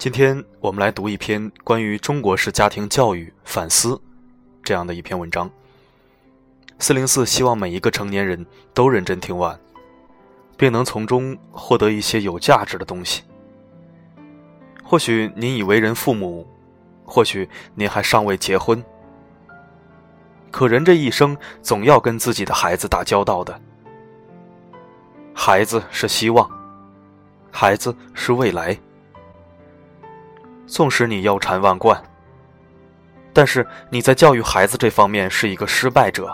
今天我们来读一篇关于中国式家庭教育反思这样的一篇文章。四零四希望每一个成年人都认真听完，并能从中获得一些有价值的东西。或许您已为人父母，或许您还尚未结婚，可人这一生总要跟自己的孩子打交道的。孩子是希望，孩子是未来。纵使你腰缠万贯，但是你在教育孩子这方面是一个失败者，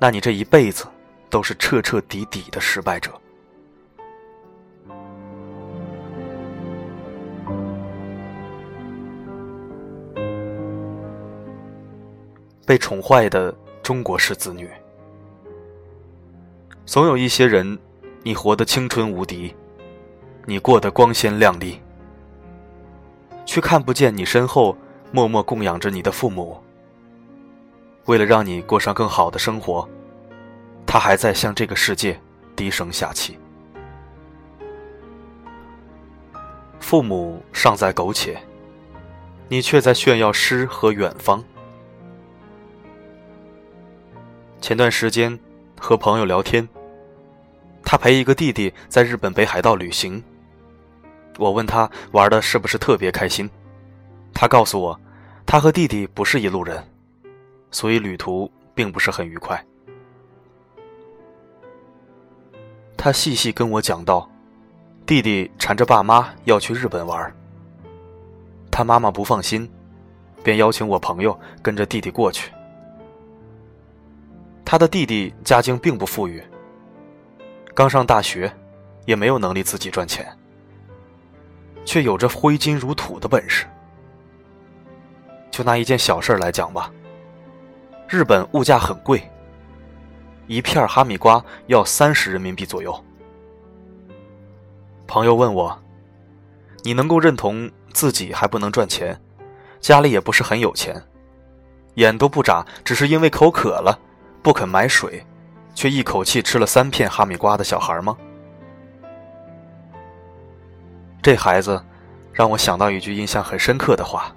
那你这一辈子都是彻彻底底的失败者。被宠坏的中国式子女，总有一些人，你活得青春无敌，你过得光鲜亮丽。却看不见你身后默默供养着你的父母。为了让你过上更好的生活，他还在向这个世界低声下气。父母尚在苟且，你却在炫耀诗和远方。前段时间和朋友聊天，他陪一个弟弟在日本北海道旅行。我问他玩的是不是特别开心，他告诉我，他和弟弟不是一路人，所以旅途并不是很愉快。他细细跟我讲到，弟弟缠着爸妈要去日本玩，他妈妈不放心，便邀请我朋友跟着弟弟过去。他的弟弟家境并不富裕，刚上大学，也没有能力自己赚钱。却有着挥金如土的本事。就拿一件小事来讲吧，日本物价很贵，一片哈密瓜要三十人民币左右。朋友问我：“你能够认同自己还不能赚钱，家里也不是很有钱，眼都不眨，只是因为口渴了，不肯买水，却一口气吃了三片哈密瓜的小孩吗？”这孩子，让我想到一句印象很深刻的话，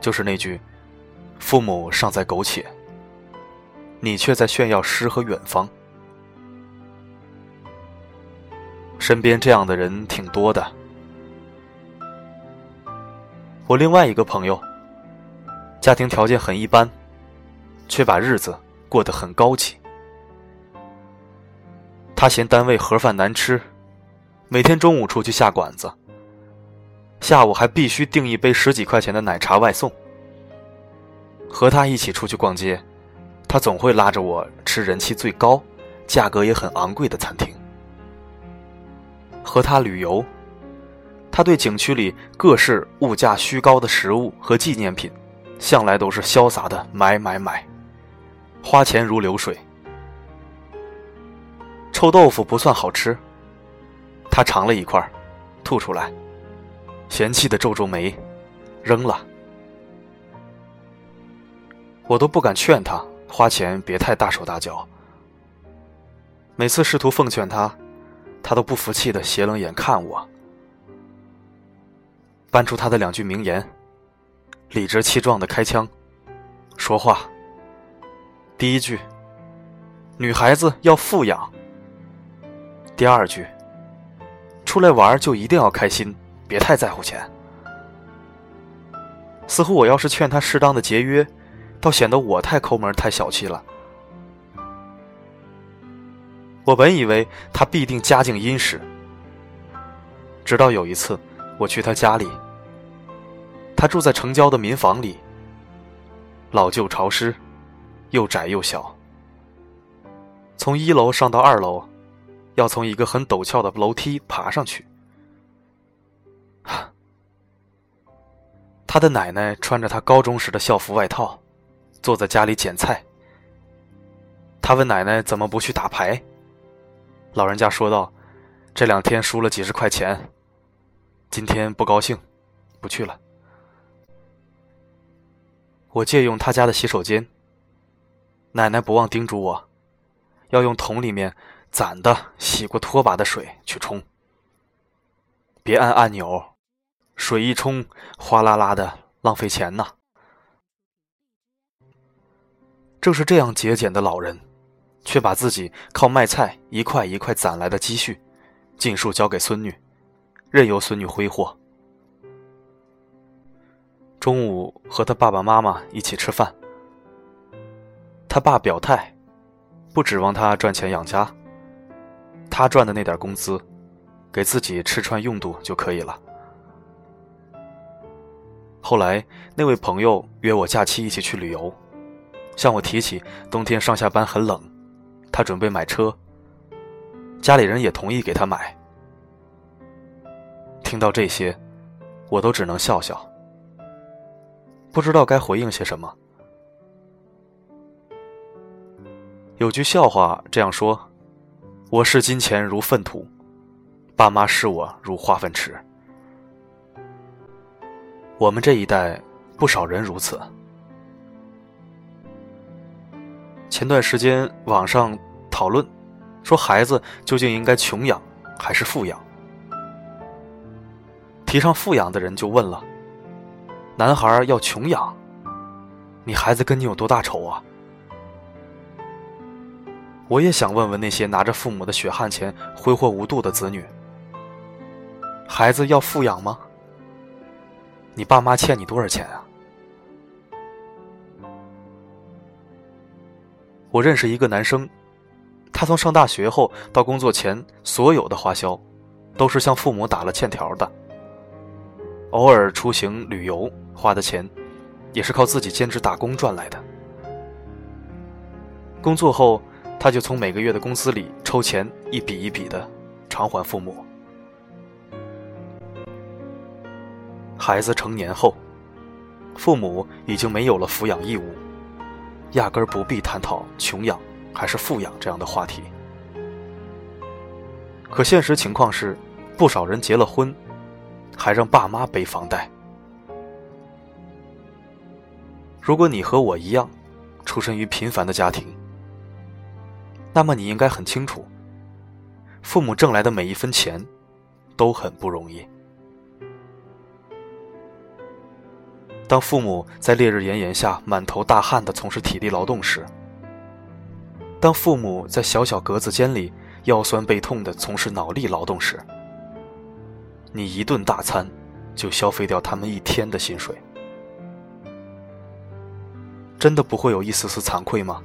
就是那句：“父母尚在苟且，你却在炫耀诗和远方。”身边这样的人挺多的。我另外一个朋友，家庭条件很一般，却把日子过得很高级。他嫌单位盒饭难吃。每天中午出去下馆子，下午还必须订一杯十几块钱的奶茶外送。和他一起出去逛街，他总会拉着我吃人气最高、价格也很昂贵的餐厅。和他旅游，他对景区里各式物价虚高的食物和纪念品，向来都是潇洒的买买买，花钱如流水。臭豆腐不算好吃。他尝了一块，吐出来，嫌弃的皱皱眉，扔了。我都不敢劝他花钱别太大手大脚。每次试图奉劝他，他都不服气的斜冷眼看我，搬出他的两句名言，理直气壮的开枪，说话。第一句，女孩子要富养。第二句。出来玩就一定要开心，别太在乎钱。似乎我要是劝他适当的节约，倒显得我太抠门、太小气了。我本以为他必定家境殷实，直到有一次我去他家里，他住在城郊的民房里，老旧潮湿，又窄又小。从一楼上到二楼，要从一个很陡峭的楼梯爬上去。他的奶奶穿着他高中时的校服外套，坐在家里捡菜。他问奶奶怎么不去打牌，老人家说道：“这两天输了几十块钱，今天不高兴，不去了。”我借用他家的洗手间，奶奶不忘叮嘱我，要用桶里面攒的洗过拖把的水去冲，别按按钮。水一冲，哗啦啦的，浪费钱呐。正是这样节俭的老人，却把自己靠卖菜一块一块攒来的积蓄，尽数交给孙女，任由孙女挥霍。中午和他爸爸妈妈一起吃饭，他爸表态，不指望他赚钱养家，他赚的那点工资，给自己吃穿用度就可以了。后来，那位朋友约我假期一起去旅游，向我提起冬天上下班很冷，他准备买车。家里人也同意给他买。听到这些，我都只能笑笑，不知道该回应些什么。有句笑话这样说：“我视金钱如粪土，爸妈视我如化粪池。”我们这一代不少人如此。前段时间网上讨论，说孩子究竟应该穷养还是富养？提倡富养的人就问了：“男孩要穷养，你孩子跟你有多大仇啊？”我也想问问那些拿着父母的血汗钱挥霍无度的子女：孩子要富养吗？你爸妈欠你多少钱啊？我认识一个男生，他从上大学后到工作前，所有的花销都是向父母打了欠条的。偶尔出行旅游花的钱，也是靠自己兼职打工赚来的。工作后，他就从每个月的工资里抽钱，一笔一笔的偿还父母。孩子成年后，父母已经没有了抚养义务，压根儿不必探讨穷养还是富养这样的话题。可现实情况是，不少人结了婚，还让爸妈背房贷。如果你和我一样，出身于平凡的家庭，那么你应该很清楚，父母挣来的每一分钱，都很不容易。当父母在烈日炎炎下满头大汗的从事体力劳动时，当父母在小小格子间里腰酸背痛的从事脑力劳动时，你一顿大餐就消费掉他们一天的薪水，真的不会有一丝丝惭愧吗？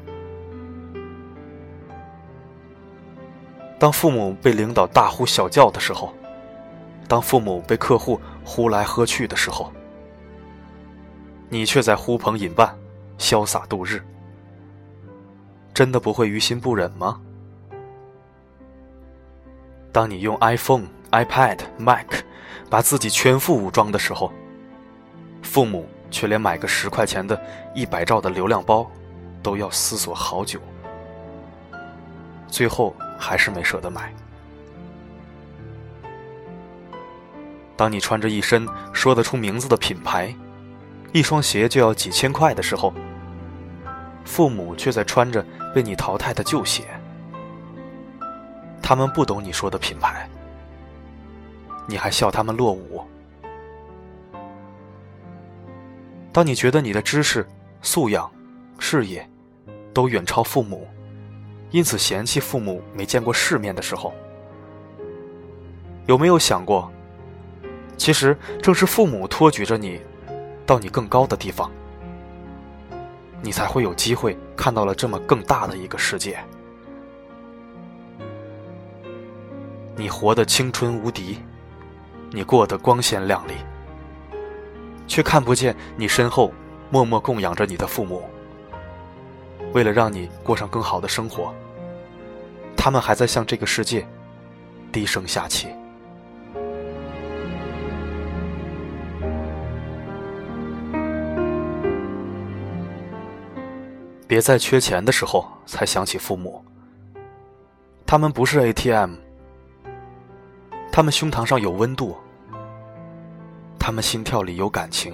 当父母被领导大呼小叫的时候，当父母被客户呼来喝去的时候。你却在呼朋引伴，潇洒度日，真的不会于心不忍吗？当你用 iPhone、iPad、Mac 把自己全副武装的时候，父母却连买个十块钱的一百兆的流量包都要思索好久，最后还是没舍得买。当你穿着一身说得出名字的品牌，一双鞋就要几千块的时候，父母却在穿着被你淘汰的旧鞋。他们不懂你说的品牌，你还笑他们落伍。当你觉得你的知识、素养、事业都远超父母，因此嫌弃父母没见过世面的时候，有没有想过，其实正是父母托举着你？到你更高的地方，你才会有机会看到了这么更大的一个世界。你活得青春无敌，你过得光鲜亮丽，却看不见你身后默默供养着你的父母。为了让你过上更好的生活，他们还在向这个世界低声下气。别在缺钱的时候才想起父母。他们不是 ATM，他们胸膛上有温度，他们心跳里有感情。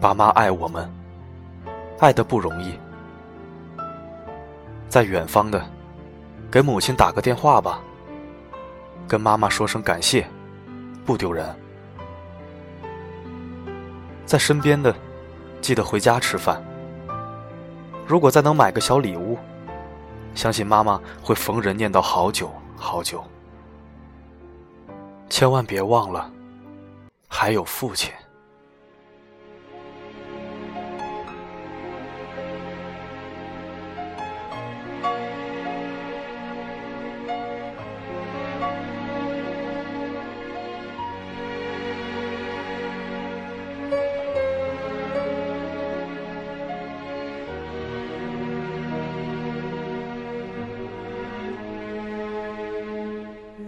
爸妈爱我们，爱的不容易。在远方的，给母亲打个电话吧，跟妈妈说声感谢，不丢人。在身边的。记得回家吃饭。如果再能买个小礼物，相信妈妈会逢人念叨好久好久。千万别忘了，还有父亲。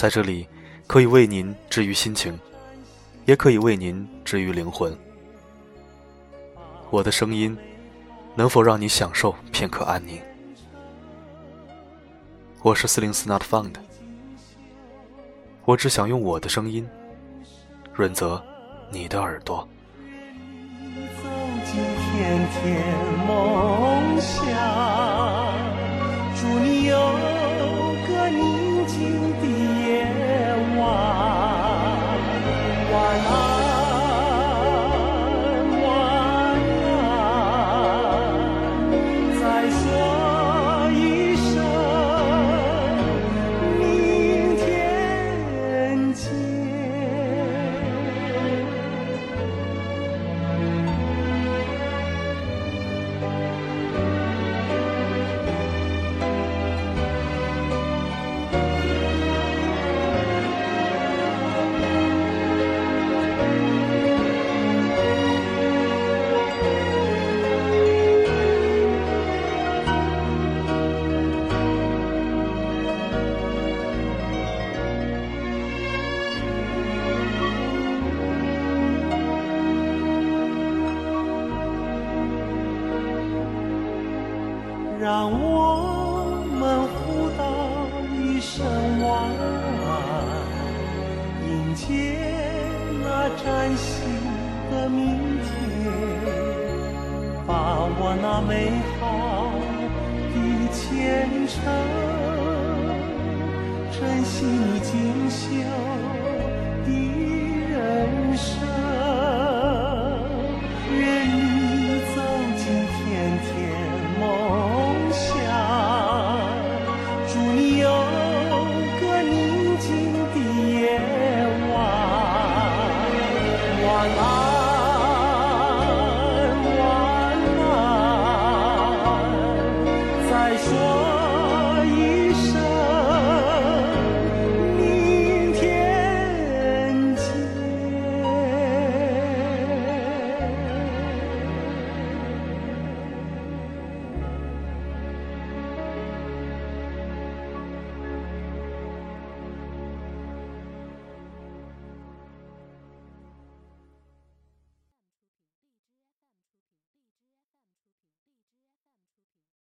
在这里，可以为您治愈心情，也可以为您治愈灵魂。我的声音，能否让你享受片刻安宁？我是四零四 Not Found，我只想用我的声音润泽你的耳朵。祝让我们互道一声晚安，迎接那崭新的明天，把我那美好的前程，珍惜你